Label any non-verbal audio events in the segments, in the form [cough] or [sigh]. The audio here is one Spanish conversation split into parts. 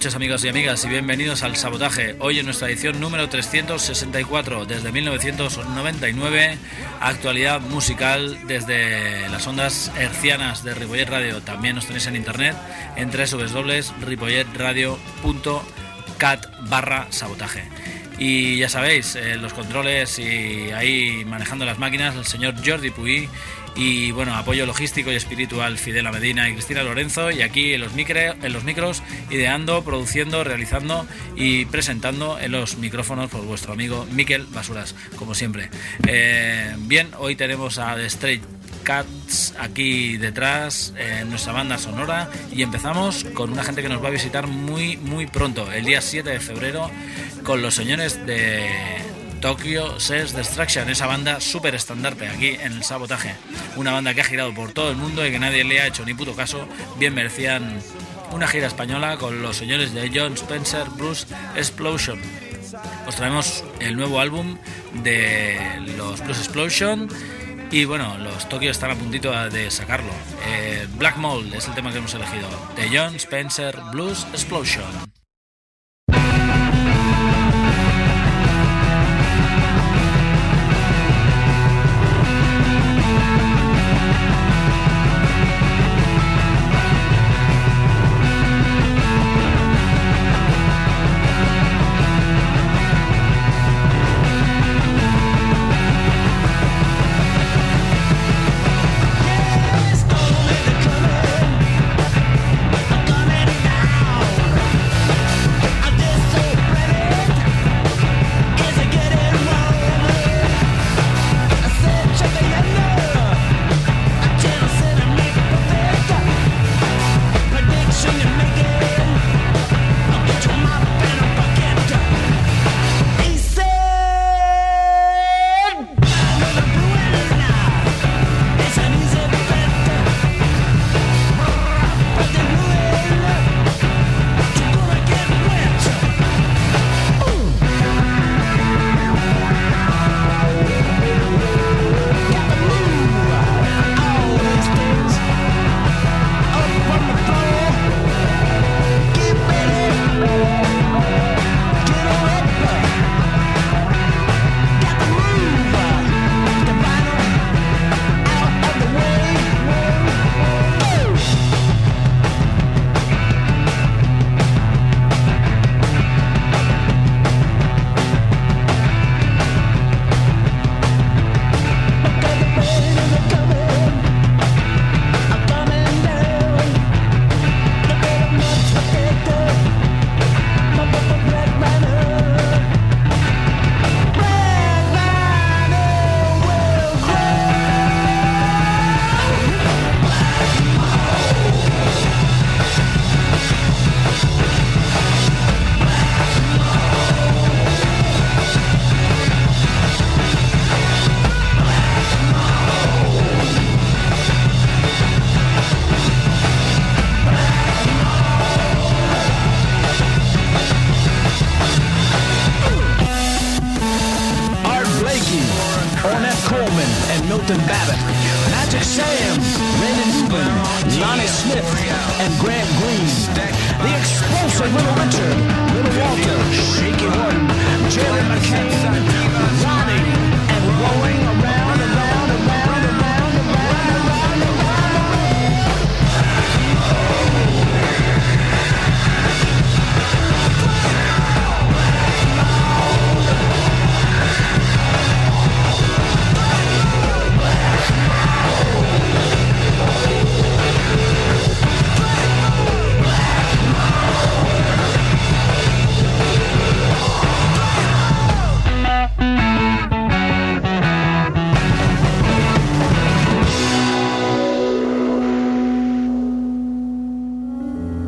Noches amigos y amigas y bienvenidos al Sabotaje. Hoy en nuestra edición número 364 desde 1999, actualidad musical desde las ondas hercianas de Ripollet Radio. También nos tenéis en internet en www.ripolletradio.cat barra sabotaje. Y ya sabéis, eh, los controles y ahí manejando las máquinas, el señor Jordi Puy y bueno, apoyo logístico y espiritual Fidela Medina y Cristina Lorenzo y aquí en los, micre- en los micros ideando, produciendo, realizando y presentando en los micrófonos por vuestro amigo Miquel Basuras, como siempre. Eh, bien, hoy tenemos a The Straight Cats aquí detrás en nuestra banda sonora y empezamos con una gente que nos va a visitar muy muy pronto, el día 7 de febrero, con los señores de Tokyo Sex Destruction, esa banda súper estandarte aquí en el sabotaje. Una banda que ha girado por todo el mundo y que nadie le ha hecho ni puto caso. Bien merecían una gira española con los señores de John Spencer Bruce Explosion. Os traemos el nuevo álbum de los Blues Explosion. Y bueno, los Tokyo están a puntito de sacarlo. Eh, Black Mold es el tema que hemos elegido. De John Spencer Blues Explosion. Captain Babbitt, Magic Sam, Randy Newman, Lonnie Smith, and Grant Green. The explosive Little Richard, Little Walter, Shaky Horton, Jerry McCain, Ronnie, and rolling around,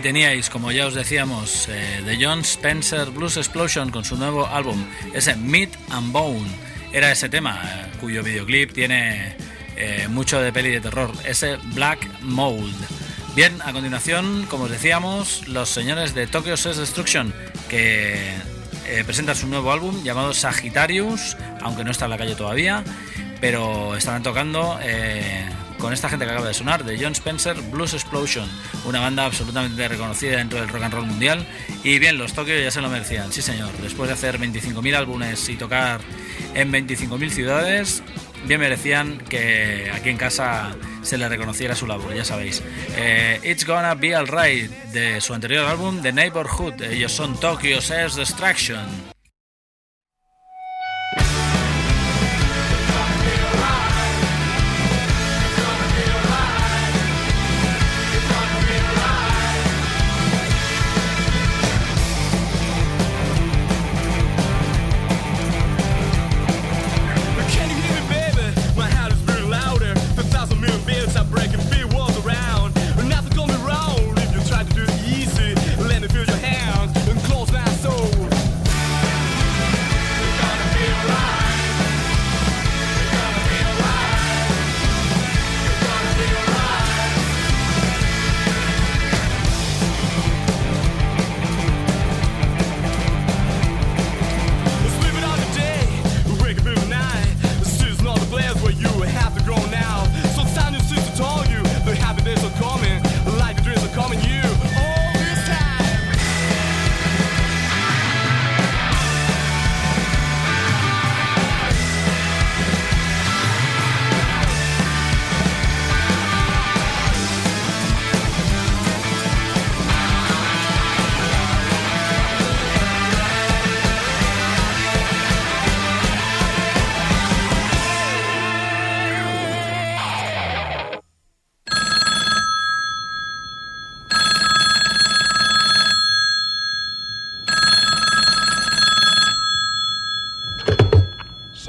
Teníais, como ya os decíamos, eh, The John Spencer Blues Explosion con su nuevo álbum, ese Meat and Bone. Era ese tema, eh, cuyo videoclip tiene eh, mucho de peli de terror, ese Black Mold. Bien, a continuación, como os decíamos, los señores de Tokyo Sex Destruction, que eh, presentan su nuevo álbum llamado Sagittarius, aunque no está en la calle todavía, pero estarán tocando con esta gente que acaba de sonar, de John Spencer Blues Explosion, una banda absolutamente reconocida dentro del rock and roll mundial. Y bien, los Tokio ya se lo merecían, sí señor, después de hacer 25.000 álbumes y tocar en 25.000 ciudades, bien merecían que aquí en casa se le reconociera su labor, ya sabéis. Eh, It's Gonna Be Alright, de su anterior álbum, The Neighborhood, ellos son Tokyo Sex Destruction.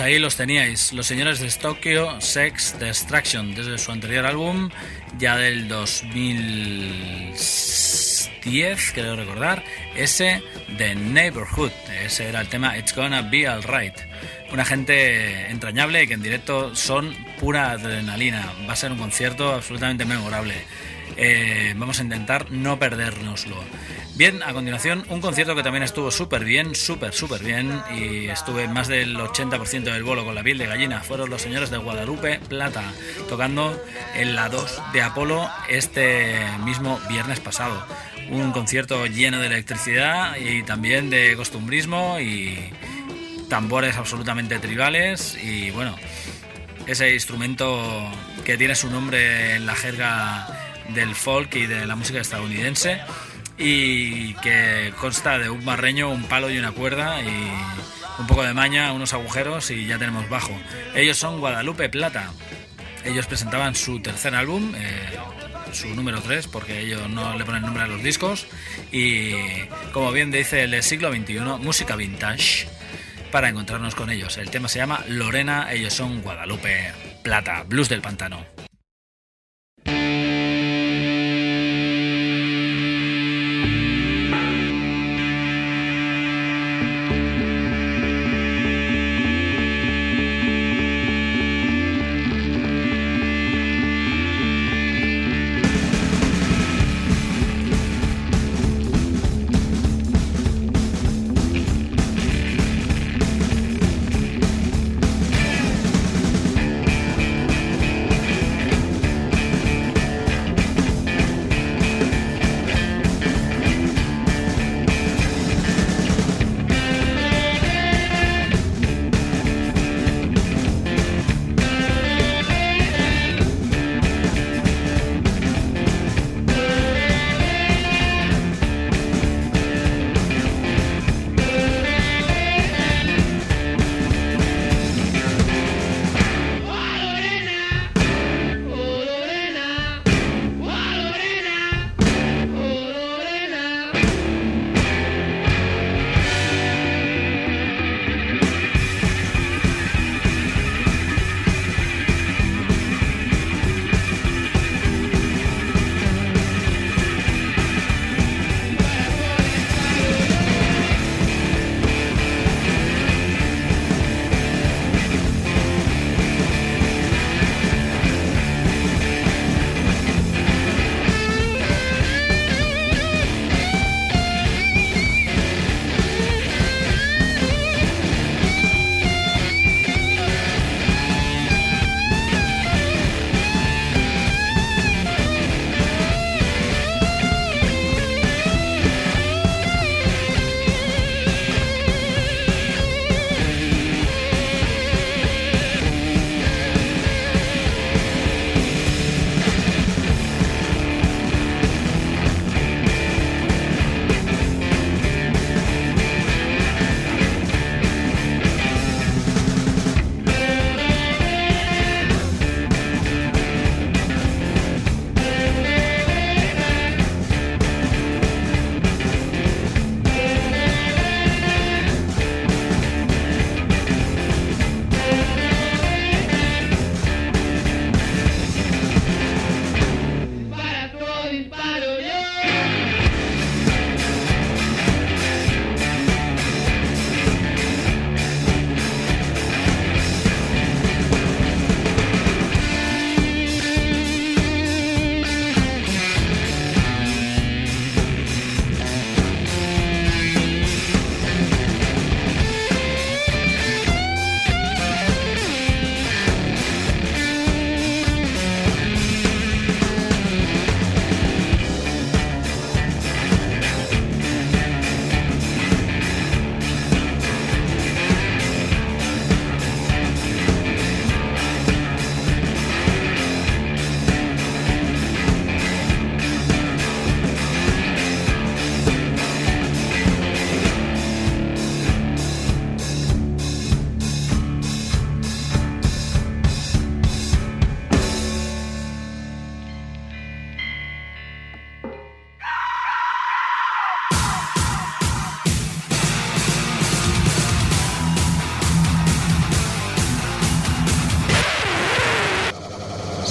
Ahí los teníais, los señores de Tokyo Sex Destruction, desde su anterior álbum, ya del 2010, creo recordar, ese de Neighborhood, ese era el tema It's Gonna Be Alright. Una gente entrañable que en directo son pura adrenalina. Va a ser un concierto absolutamente memorable. Eh, vamos a intentar no perdérnoslo. Bien, a continuación, un concierto que también estuvo súper bien, súper, súper bien, y estuve más del 80% del bolo con la piel de gallina. Fueron los señores de Guadalupe Plata, tocando en la 2 de Apolo este mismo viernes pasado. Un concierto lleno de electricidad y también de costumbrismo y tambores absolutamente tribales y bueno, ese instrumento que tiene su nombre en la jerga del folk y de la música estadounidense y que consta de un barreño, un palo y una cuerda y un poco de maña, unos agujeros y ya tenemos bajo. Ellos son Guadalupe Plata. Ellos presentaban su tercer álbum, eh, su número 3, porque ellos no le ponen nombre a los discos. Y como bien dice el siglo XXI, música vintage para encontrarnos con ellos. El tema se llama Lorena, ellos son Guadalupe Plata, Blues del Pantano.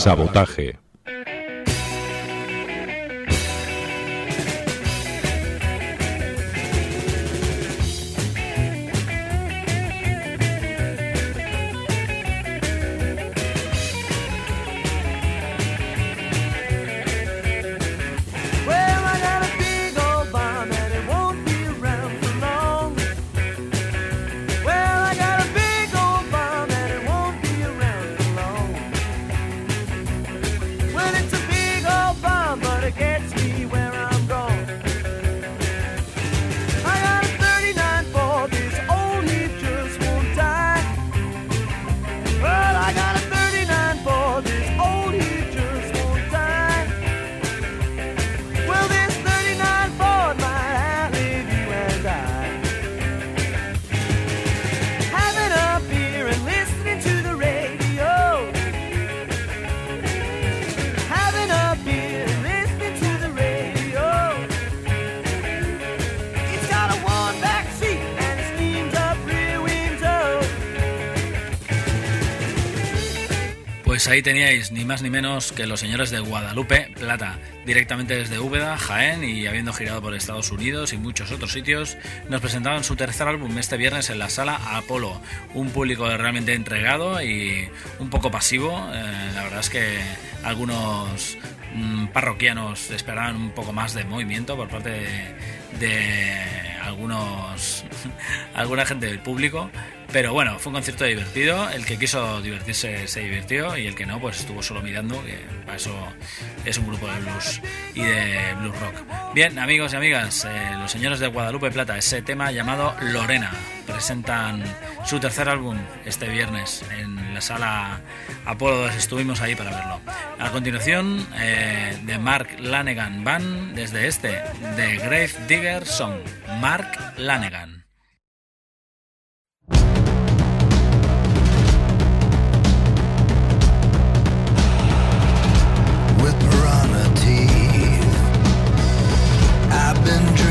Sabotaje. Ahí teníais ni más ni menos que los señores de Guadalupe Plata, directamente desde Úbeda, Jaén y habiendo girado por Estados Unidos y muchos otros sitios, nos presentaban su tercer álbum este viernes en la sala Apolo. Un público realmente entregado y un poco pasivo. Eh, la verdad es que algunos mm, parroquianos esperaban un poco más de movimiento por parte de, de algunos [laughs] alguna gente del público pero bueno, fue un concierto divertido. El que quiso divertirse se divirtió y el que no, pues estuvo solo mirando, que para eso es un grupo de blues y de blues rock. Bien, amigos y amigas, eh, los señores de Guadalupe Plata, ese tema llamado Lorena, presentan su tercer álbum este viernes en la sala Apolo, estuvimos ahí para verlo. A continuación, eh, de Mark Lanegan Band, desde este, de Grave Digger Song, Mark Lanegan. Been dreaming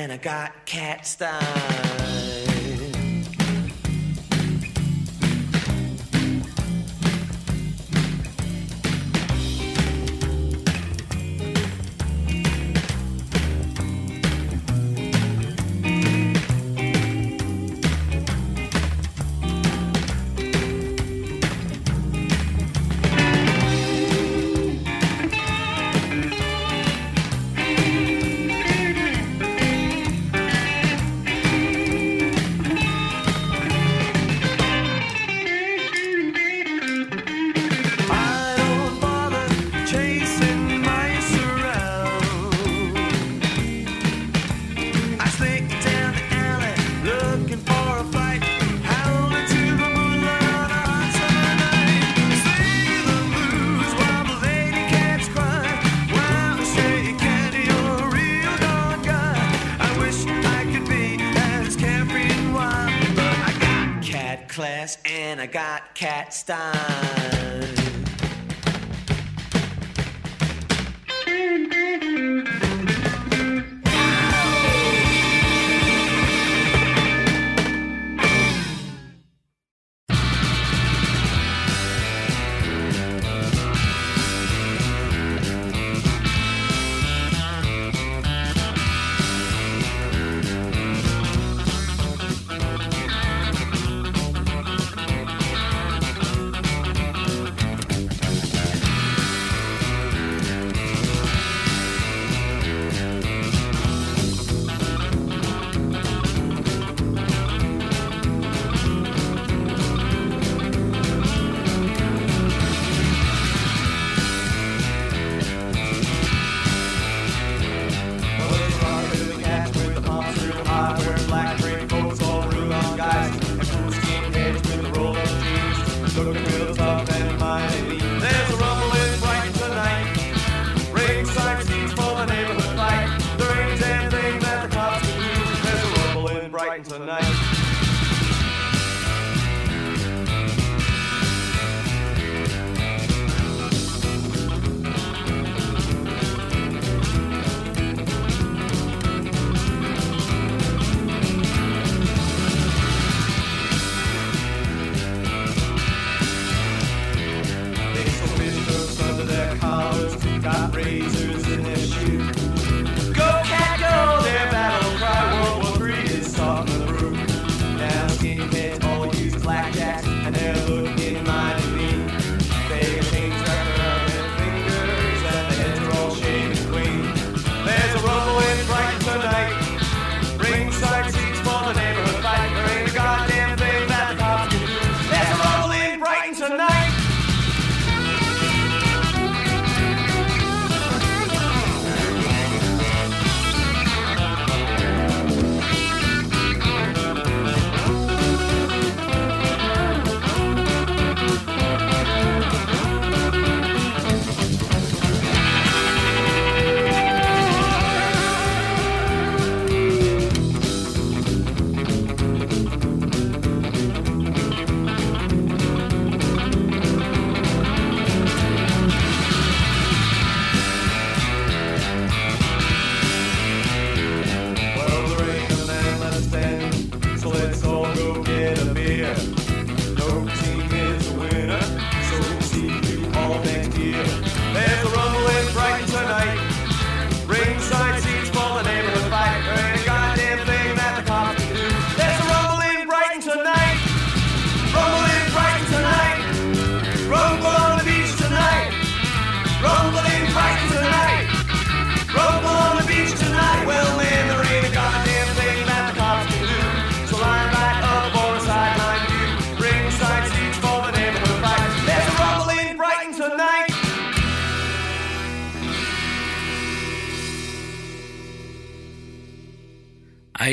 and I got cat style.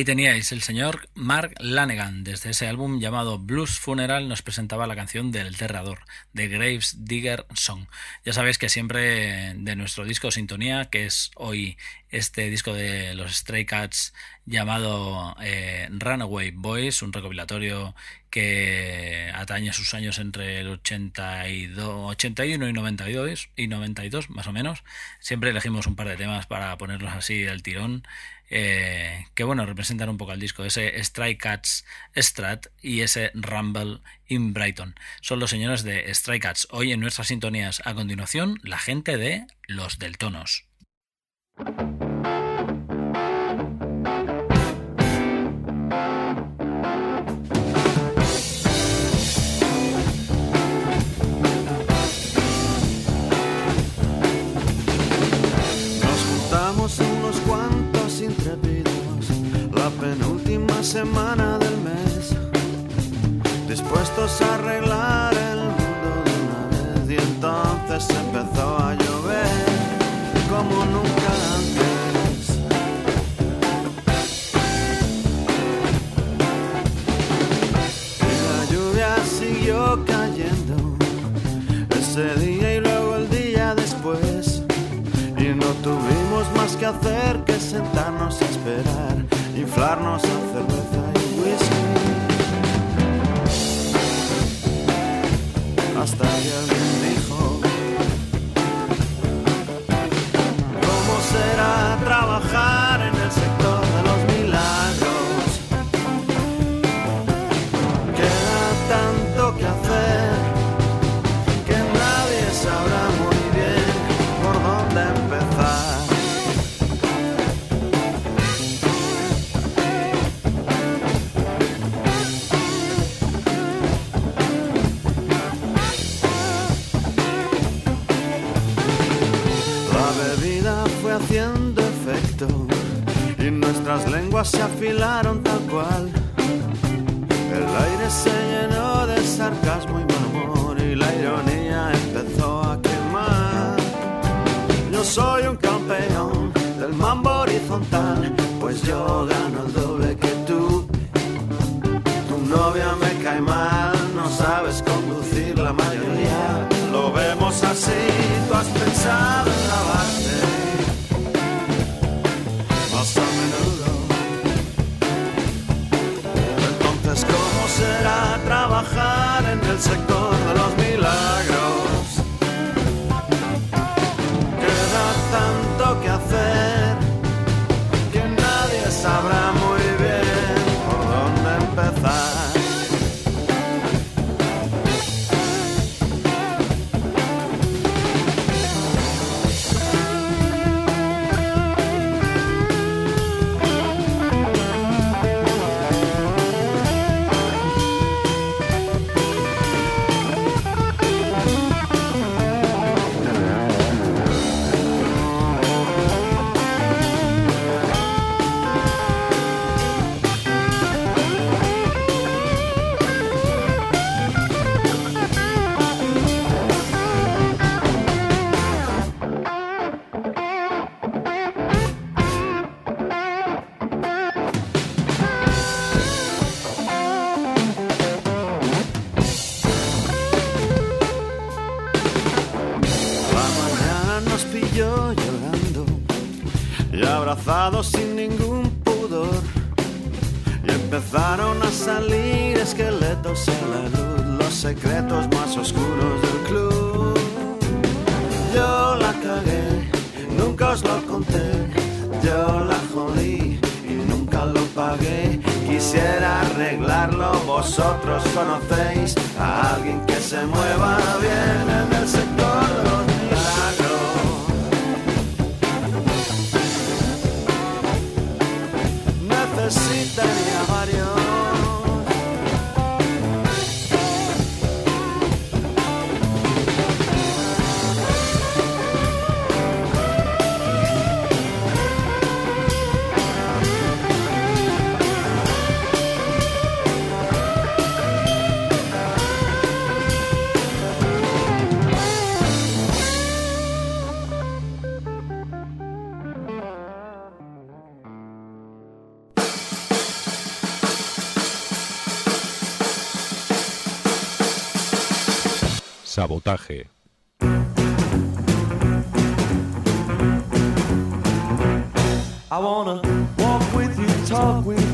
Teníais el señor Mark Lanegan. Desde ese álbum llamado Blues Funeral nos presentaba la canción del Terrador, de Graves Digger Song. Ya sabéis que siempre de nuestro disco Sintonía, que es hoy este disco de los Stray Cats llamado eh, Runaway Boys, un recopilatorio que atañe sus años entre el 82, 81 y 92, y 92 más o menos. Siempre elegimos un par de temas para ponerlos así al tirón eh, que bueno, representan un poco al disco, ese Strike Cats Strat y ese Rumble in Brighton. Son los señores de Strike Cats. Hoy en nuestras sintonías, a continuación, la gente de Los Deltonos. Semana del mes, dispuestos a arreglar el mundo de una vez. Y entonces empezó a llover como nunca antes. La lluvia siguió cayendo ese día y luego el día después. Y no tuvimos más que hacer que sentarnos a esperar, inflarnos en cerveza Hasta que alguien dijo, ¿cómo será trabajar se afilaron tal cual. El aire se llenó de sarcasmo y humor y la ironía empezó a quemar. Yo soy un campeón del mambo horizontal, pues yo gano el doble que tú. Tu novia me cae mal, no sabes conducir la mayoría. Lo vemos así, tú has pensado en lavarte. Más sector de los milagros? Y empezaron a salir esqueletos en la luz, los secretos más oscuros del club. Yo la cagué, nunca os lo conté. Yo la jodí y nunca lo pagué. Quisiera arreglarlo, vosotros conocéis a alguien que se mueva bien en el sector Sabotaje. I wanna walk with you, talk with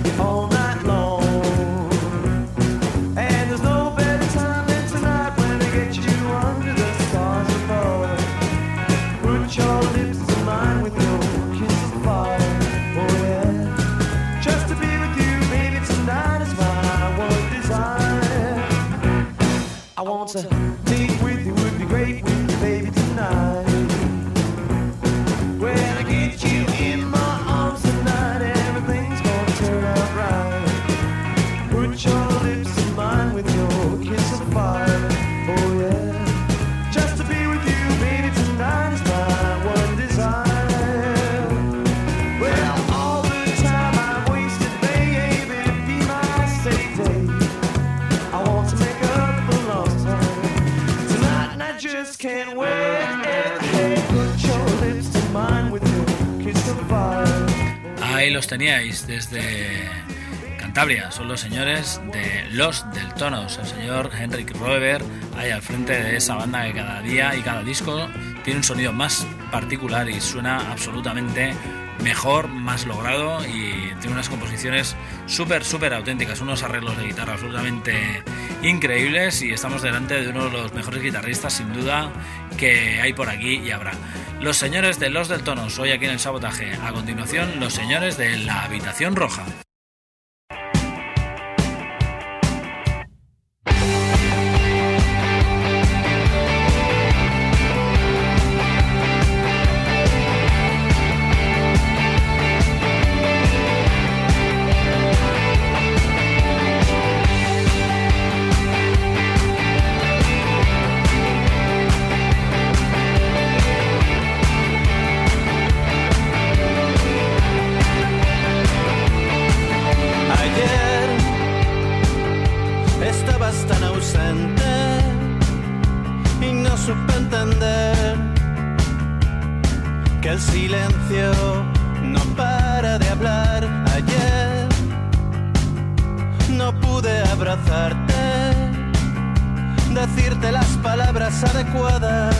los teníais desde Cantabria, son los señores de Los del Tonos, el señor Henrik Roeber, ahí al frente de esa banda que cada día y cada disco tiene un sonido más particular y suena absolutamente mejor, más logrado y tiene unas composiciones súper, súper auténticas, unos arreglos de guitarra absolutamente increíbles y estamos delante de uno de los mejores guitarristas sin duda que hay por aquí y habrá. Los señores de Los del Tonos, hoy aquí en el sabotaje. A continuación, los señores de La Habitación Roja. Que el silencio no para de hablar. Ayer no pude abrazarte, decirte las palabras adecuadas.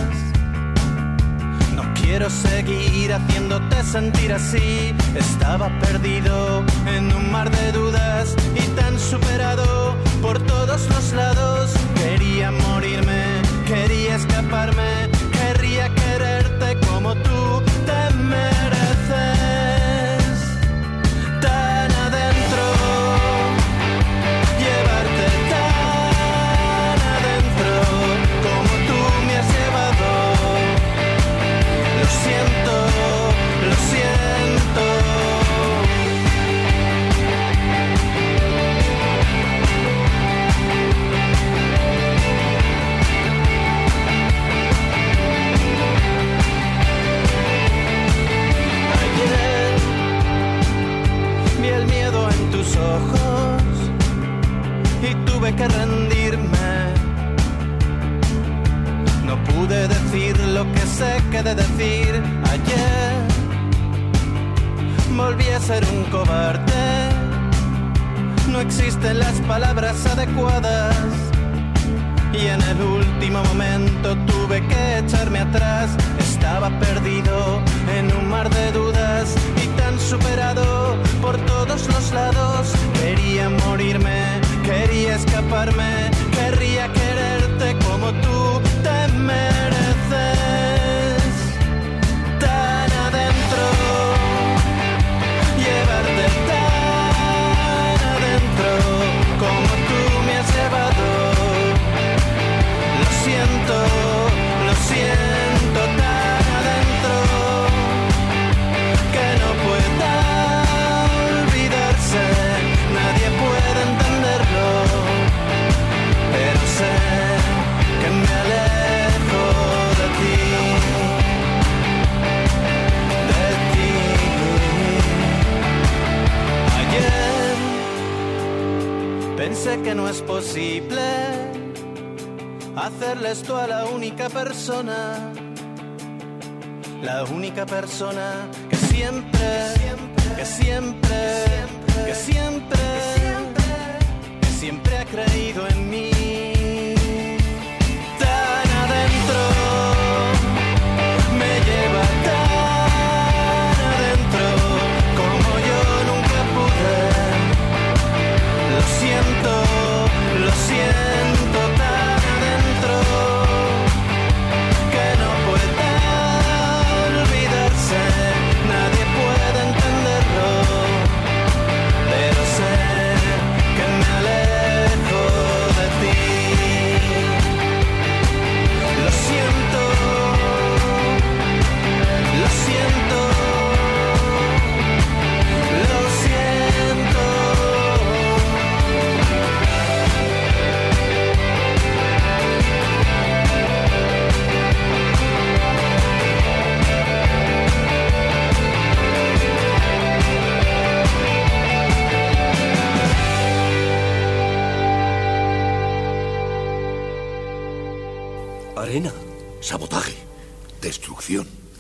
No quiero seguir haciéndote sentir así. Estaba perdido en un mar de dudas y tan superado por todos los lados. Quería morirme, quería escaparme, querría quererte como tú que rendirme. No pude decir lo que sé que de decir ayer. Volví a ser un cobarde. No existen las palabras adecuadas. Y en el último momento tuve que echarme atrás. Estaba perdido en un mar de dudas y tan superado por todos los lados. Quería morirme, quería escaparme, querría quererte como tú te. Persona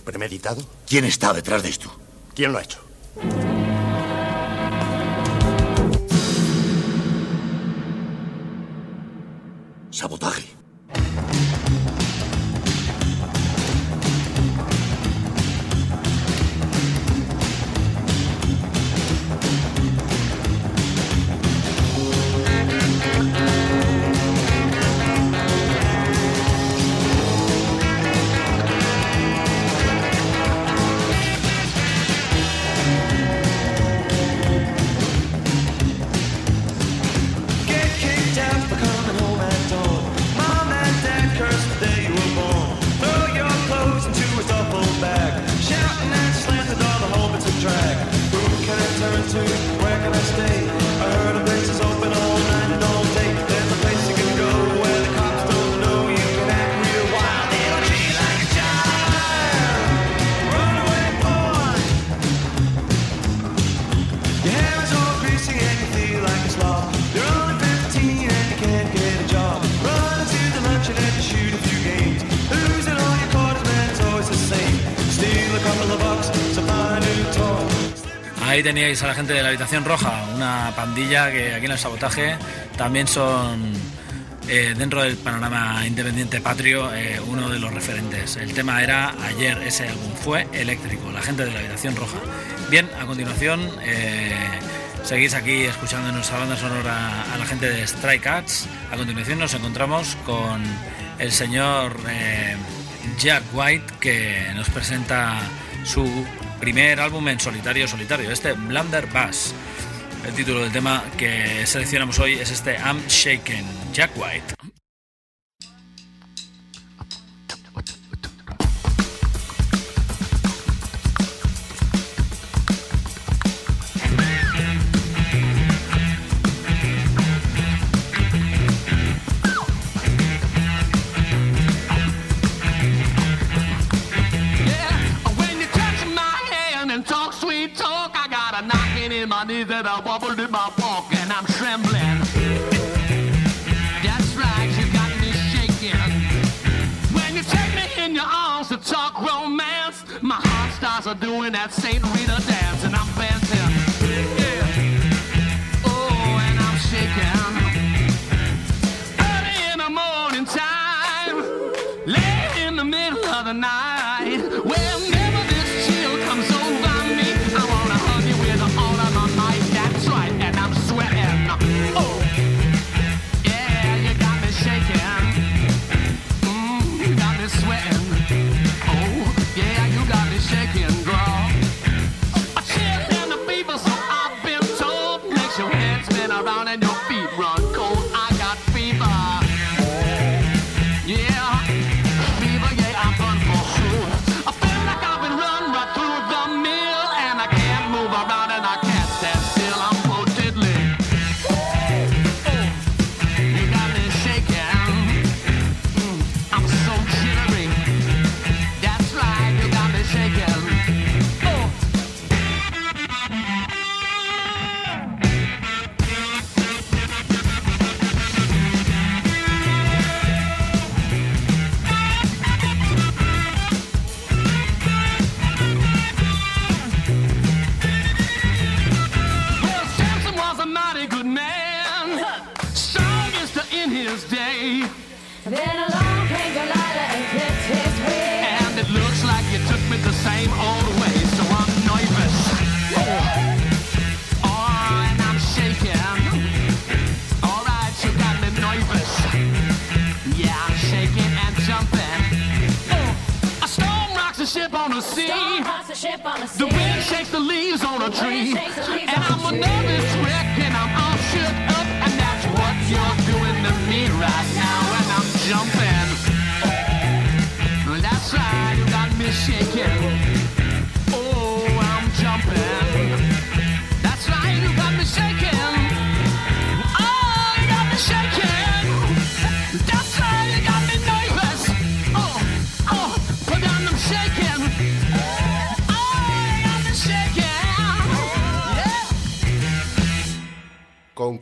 ¿Premeditado? ¿Quién está detrás de esto? ¿Quién lo ha hecho? Sabotaje. ahí teníais a la gente de la habitación roja, una pandilla que aquí en el sabotaje también son eh, dentro del panorama independiente patrio eh, uno de los referentes. El tema era ayer ese álbum fue eléctrico, la gente de la habitación roja. Bien, a continuación eh, seguís aquí escuchando en nuestra banda sonora a la gente de Strike Cats. A continuación nos encontramos con el señor Jack White que nos presenta su primer álbum en solitario, solitario, este Blunderbuss. El título del tema que seleccionamos hoy es este I'm Shaken, Jack White. wobbled in my walk and I'm trembling. That's right, you got me shaking. When you take me in your arms to talk romance, my heart starts doing that St. Rita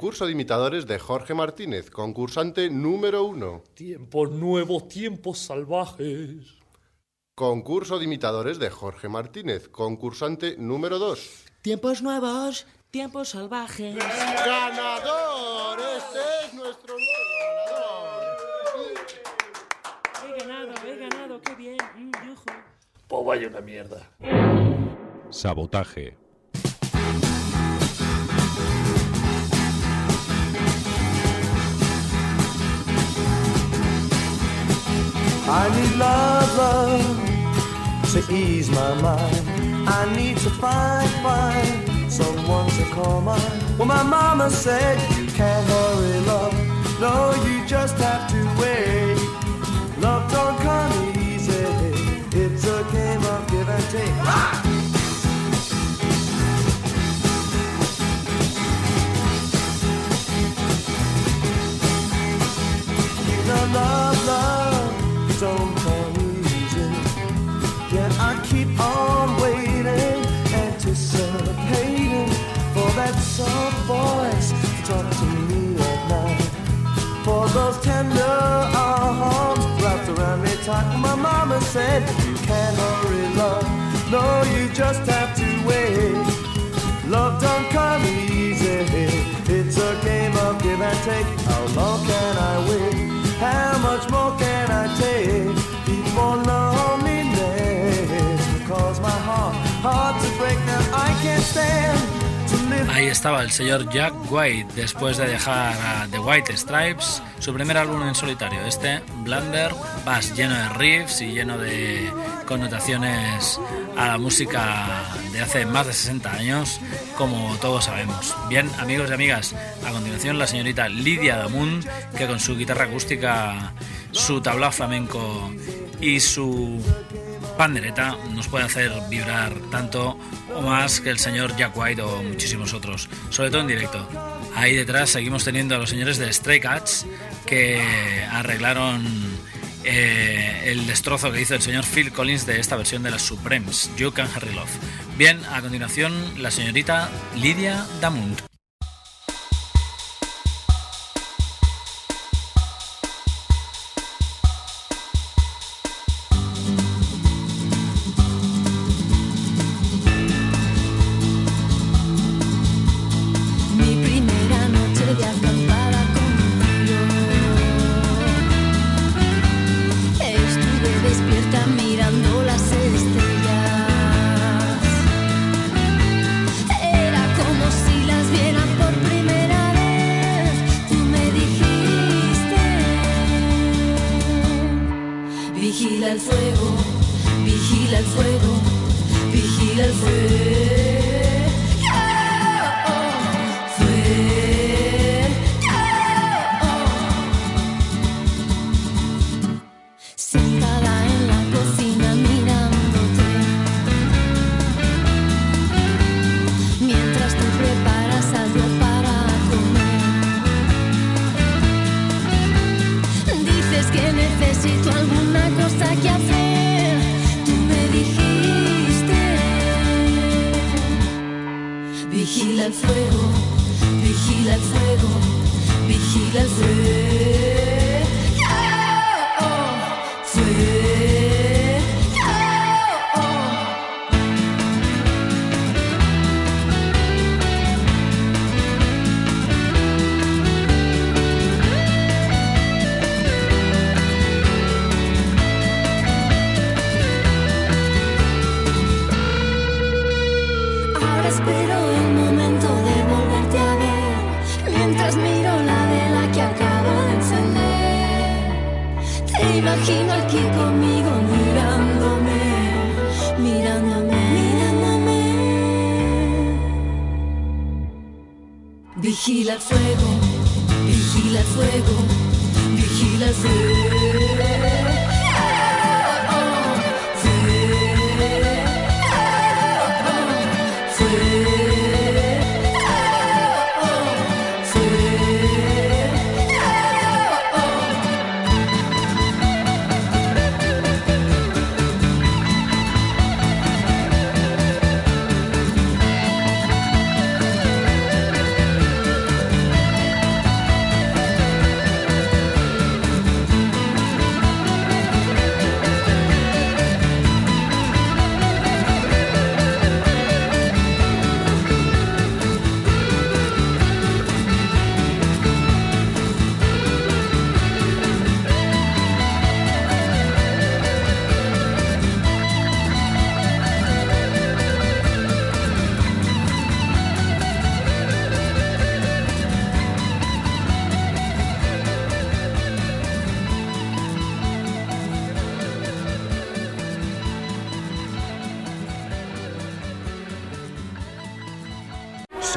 Concurso de imitadores de Jorge Martínez, concursante número uno. Tiempos nuevos, tiempos salvajes. Concurso de imitadores de Jorge Martínez, concursante número dos. Tiempos nuevos, tiempos salvajes. ¡Ganador! Este es nuestro nuevo He ganado, he ganado, qué bien. Mm, yujú. Pues vaya una mierda. Sabotaje. I need love, love to ease my mind. I need to find, find someone to call mine. Well, my mama said you can't hurry, love. No, you just have to wait. Love don't come easy. It's a game of give and take. You know, love tight. My mama said you can't hurry, love. No, you just have to wait. Love don't come easy. It's a game of give and take. How long can I wait? How much more can I take before loneliness will cause my heart, hard to break? Now I can't stand. Ahí estaba el señor Jack White después de dejar a The White Stripes, su primer álbum en solitario, este Blunder, Bass lleno de riffs y lleno de connotaciones a la música de hace más de 60 años, como todos sabemos. Bien, amigos y amigas, a continuación la señorita Lidia Damun, que con su guitarra acústica, su tablao flamenco y su pandereta nos puede hacer vibrar tanto o más que el señor Jack White o muchísimos otros, sobre todo en directo. Ahí detrás seguimos teniendo a los señores de Stray Cats que arreglaron eh, el destrozo que hizo el señor Phil Collins de esta versión de las Supremes, You Can Harry Love. Bien, a continuación la señorita Lidia Damund.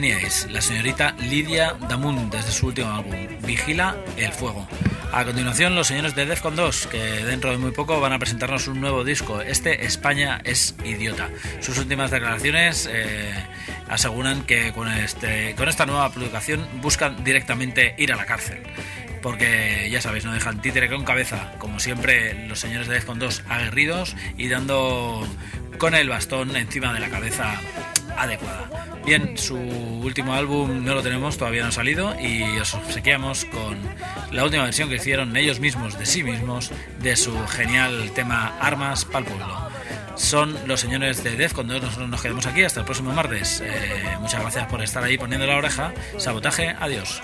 Teníais, la señorita Lidia Damun desde su último álbum, Vigila el Fuego. A continuación, los señores de Defcon 2, que dentro de muy poco van a presentarnos un nuevo disco. Este, España es idiota. Sus últimas declaraciones eh, aseguran que con, este, con esta nueva publicación buscan directamente ir a la cárcel. Porque ya sabéis, no dejan títere con cabeza. Como siempre, los señores de Defcon 2 aguerridos y dando con el bastón encima de la cabeza adecuada. Bien, su último álbum no lo tenemos, todavía no ha salido y os obsequiamos con la última versión que hicieron ellos mismos de sí mismos de su genial tema Armas para el Pueblo. Son los señores de Defcon 2, nosotros nos quedamos aquí hasta el próximo martes. Eh, muchas gracias por estar ahí poniendo la oreja. Sabotaje, adiós.